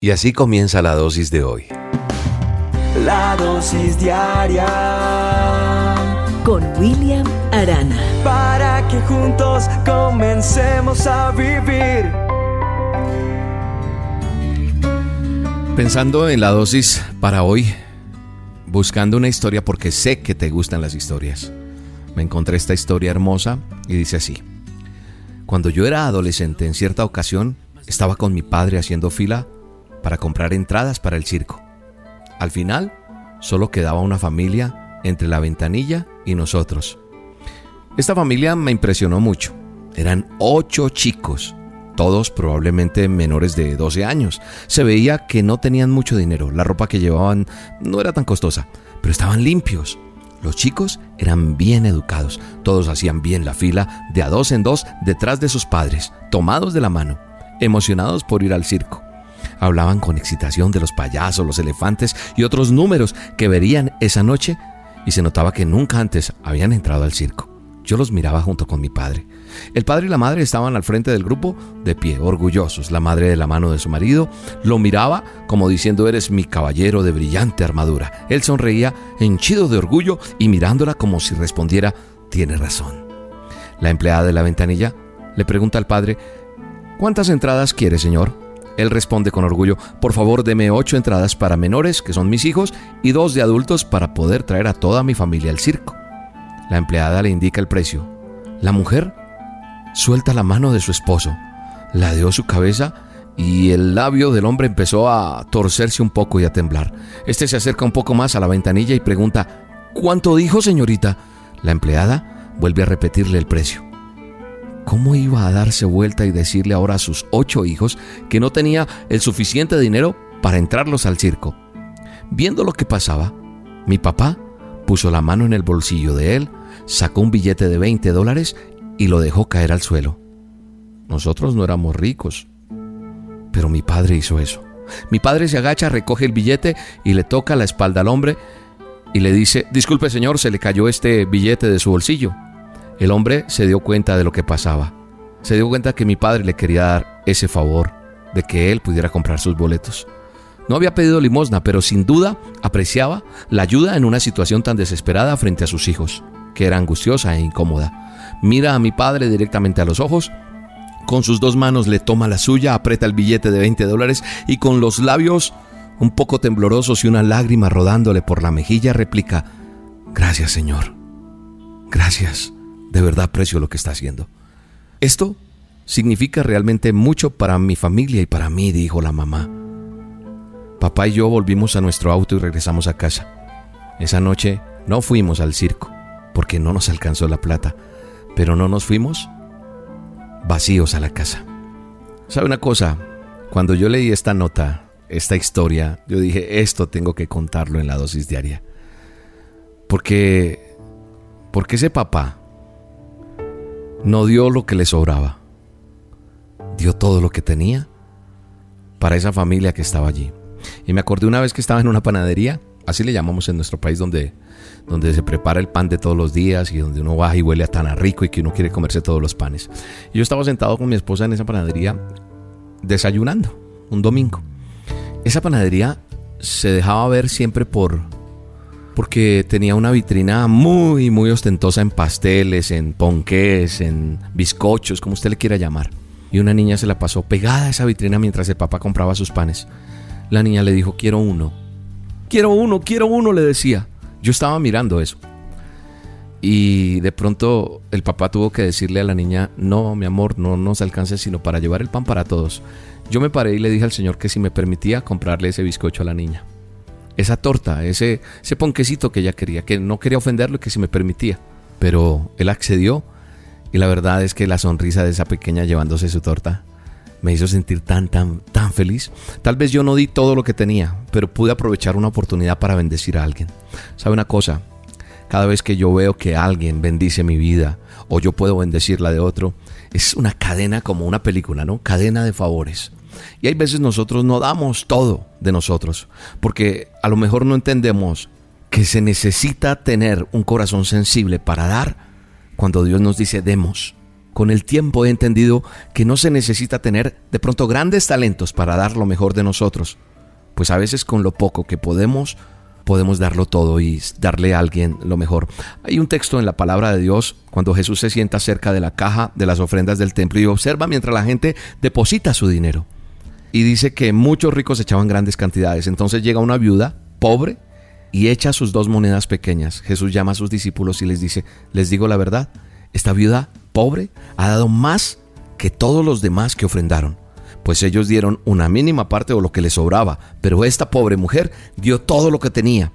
Y así comienza la dosis de hoy. La dosis diaria con William Arana. Para que juntos comencemos a vivir. Pensando en la dosis para hoy, buscando una historia porque sé que te gustan las historias. Me encontré esta historia hermosa y dice así. Cuando yo era adolescente, en cierta ocasión, estaba con mi padre haciendo fila para comprar entradas para el circo. Al final, solo quedaba una familia entre la ventanilla y nosotros. Esta familia me impresionó mucho. Eran ocho chicos, todos probablemente menores de 12 años. Se veía que no tenían mucho dinero, la ropa que llevaban no era tan costosa, pero estaban limpios. Los chicos eran bien educados, todos hacían bien la fila de a dos en dos detrás de sus padres, tomados de la mano, emocionados por ir al circo. Hablaban con excitación de los payasos, los elefantes y otros números que verían esa noche y se notaba que nunca antes habían entrado al circo. Yo los miraba junto con mi padre. El padre y la madre estaban al frente del grupo, de pie, orgullosos. La madre de la mano de su marido lo miraba como diciendo, eres mi caballero de brillante armadura. Él sonreía, henchido de orgullo y mirándola como si respondiera, tiene razón. La empleada de la ventanilla le pregunta al padre, ¿cuántas entradas quiere, señor? Él responde con orgullo, por favor deme ocho entradas para menores, que son mis hijos, y dos de adultos para poder traer a toda mi familia al circo. La empleada le indica el precio. La mujer suelta la mano de su esposo, ladeó su cabeza y el labio del hombre empezó a torcerse un poco y a temblar. Este se acerca un poco más a la ventanilla y pregunta, ¿cuánto dijo señorita? La empleada vuelve a repetirle el precio. ¿Cómo iba a darse vuelta y decirle ahora a sus ocho hijos que no tenía el suficiente dinero para entrarlos al circo? Viendo lo que pasaba, mi papá puso la mano en el bolsillo de él, sacó un billete de 20 dólares y lo dejó caer al suelo. Nosotros no éramos ricos, pero mi padre hizo eso. Mi padre se agacha, recoge el billete y le toca la espalda al hombre y le dice, disculpe señor, se le cayó este billete de su bolsillo. El hombre se dio cuenta de lo que pasaba. Se dio cuenta que mi padre le quería dar ese favor de que él pudiera comprar sus boletos. No había pedido limosna, pero sin duda apreciaba la ayuda en una situación tan desesperada frente a sus hijos, que era angustiosa e incómoda. Mira a mi padre directamente a los ojos, con sus dos manos le toma la suya, aprieta el billete de 20 dólares y con los labios un poco temblorosos y una lágrima rodándole por la mejilla replica, Gracias Señor, gracias. De verdad aprecio lo que está haciendo. Esto significa realmente mucho para mi familia y para mí, dijo la mamá. Papá y yo volvimos a nuestro auto y regresamos a casa. Esa noche no fuimos al circo, porque no nos alcanzó la plata, pero no nos fuimos vacíos a la casa. ¿Sabe una cosa? Cuando yo leí esta nota, esta historia, yo dije, esto tengo que contarlo en la dosis diaria. Porque, porque ese papá no dio lo que le sobraba, dio todo lo que tenía para esa familia que estaba allí. Y me acordé una vez que estaba en una panadería, así le llamamos en nuestro país, donde, donde se prepara el pan de todos los días y donde uno baja y huele a tan rico y que uno quiere comerse todos los panes. Y yo estaba sentado con mi esposa en esa panadería desayunando un domingo. Esa panadería se dejaba ver siempre por, porque tenía una vitrina muy, muy ostentosa en pasteles, en ponqués, en bizcochos, como usted le quiera llamar. Y una niña se la pasó pegada a esa vitrina mientras el papá compraba sus panes. La niña le dijo, quiero uno. Quiero uno, quiero uno, le decía. Yo estaba mirando eso. Y de pronto el papá tuvo que decirle a la niña, no, mi amor, no nos alcance sino para llevar el pan para todos. Yo me paré y le dije al Señor que si me permitía comprarle ese bizcocho a la niña esa torta, ese, ese ponquecito que ella quería, que no quería ofenderlo y que si me permitía. Pero él accedió y la verdad es que la sonrisa de esa pequeña llevándose su torta me hizo sentir tan, tan, tan feliz. Tal vez yo no di todo lo que tenía, pero pude aprovechar una oportunidad para bendecir a alguien. ¿Sabe una cosa? Cada vez que yo veo que alguien bendice mi vida o yo puedo bendecir la de otro, es una cadena como una película, ¿no? Cadena de favores. Y hay veces nosotros no damos todo de nosotros, porque a lo mejor no entendemos que se necesita tener un corazón sensible para dar cuando Dios nos dice demos con el tiempo he entendido que no se necesita tener de pronto grandes talentos para dar lo mejor de nosotros, pues a veces con lo poco que podemos, podemos darlo todo y darle a alguien lo mejor. Hay un texto en la palabra de Dios cuando Jesús se sienta cerca de la caja de las ofrendas del templo y observa mientras la gente deposita su dinero. Y dice que muchos ricos echaban grandes cantidades. Entonces llega una viuda pobre y echa sus dos monedas pequeñas. Jesús llama a sus discípulos y les dice, les digo la verdad, esta viuda pobre ha dado más que todos los demás que ofrendaron, pues ellos dieron una mínima parte de lo que les sobraba, pero esta pobre mujer dio todo lo que tenía.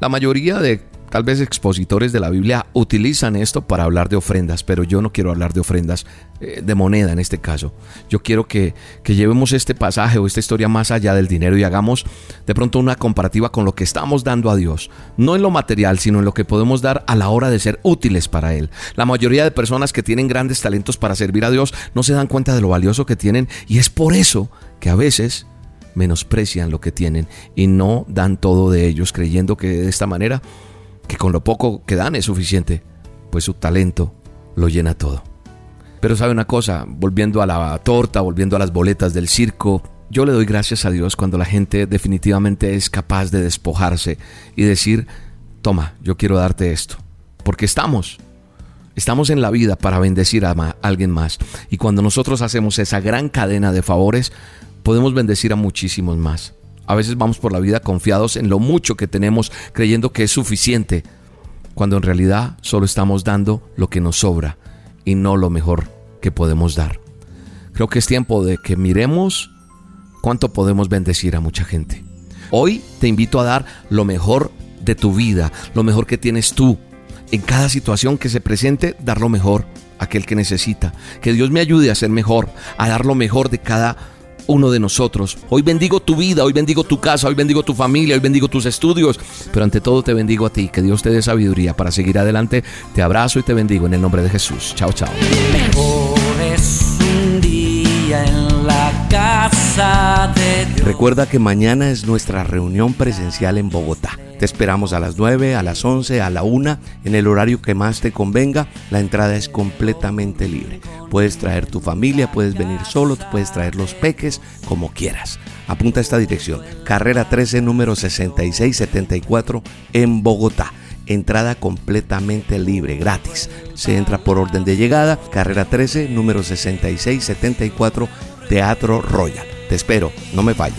La mayoría de Tal vez expositores de la Biblia utilizan esto para hablar de ofrendas, pero yo no quiero hablar de ofrendas eh, de moneda en este caso. Yo quiero que, que llevemos este pasaje o esta historia más allá del dinero y hagamos de pronto una comparativa con lo que estamos dando a Dios. No en lo material, sino en lo que podemos dar a la hora de ser útiles para Él. La mayoría de personas que tienen grandes talentos para servir a Dios no se dan cuenta de lo valioso que tienen y es por eso que a veces menosprecian lo que tienen y no dan todo de ellos creyendo que de esta manera que con lo poco que dan es suficiente, pues su talento lo llena todo. Pero sabe una cosa, volviendo a la torta, volviendo a las boletas del circo, yo le doy gracias a Dios cuando la gente definitivamente es capaz de despojarse y decir, toma, yo quiero darte esto. Porque estamos, estamos en la vida para bendecir a alguien más. Y cuando nosotros hacemos esa gran cadena de favores, podemos bendecir a muchísimos más. A veces vamos por la vida confiados en lo mucho que tenemos, creyendo que es suficiente, cuando en realidad solo estamos dando lo que nos sobra y no lo mejor que podemos dar. Creo que es tiempo de que miremos cuánto podemos bendecir a mucha gente. Hoy te invito a dar lo mejor de tu vida, lo mejor que tienes tú. En cada situación que se presente, dar lo mejor a aquel que necesita. Que Dios me ayude a ser mejor, a dar lo mejor de cada uno de nosotros. Hoy bendigo tu vida, hoy bendigo tu casa, hoy bendigo tu familia, hoy bendigo tus estudios, pero ante todo te bendigo a ti, que Dios te dé sabiduría para seguir adelante. Te abrazo y te bendigo en el nombre de Jesús. Chao, chao. un día en la casa de Recuerda que mañana es nuestra reunión presencial en Bogotá. Te esperamos a las 9, a las 11, a la 1, en el horario que más te convenga. La entrada es completamente libre. Puedes traer tu familia, puedes venir solo, puedes traer los peques, como quieras. Apunta a esta dirección, carrera 13, número 6674 en Bogotá. Entrada completamente libre, gratis. Se entra por orden de llegada, carrera 13, número 6674, Teatro Royal. Te espero, no me falles.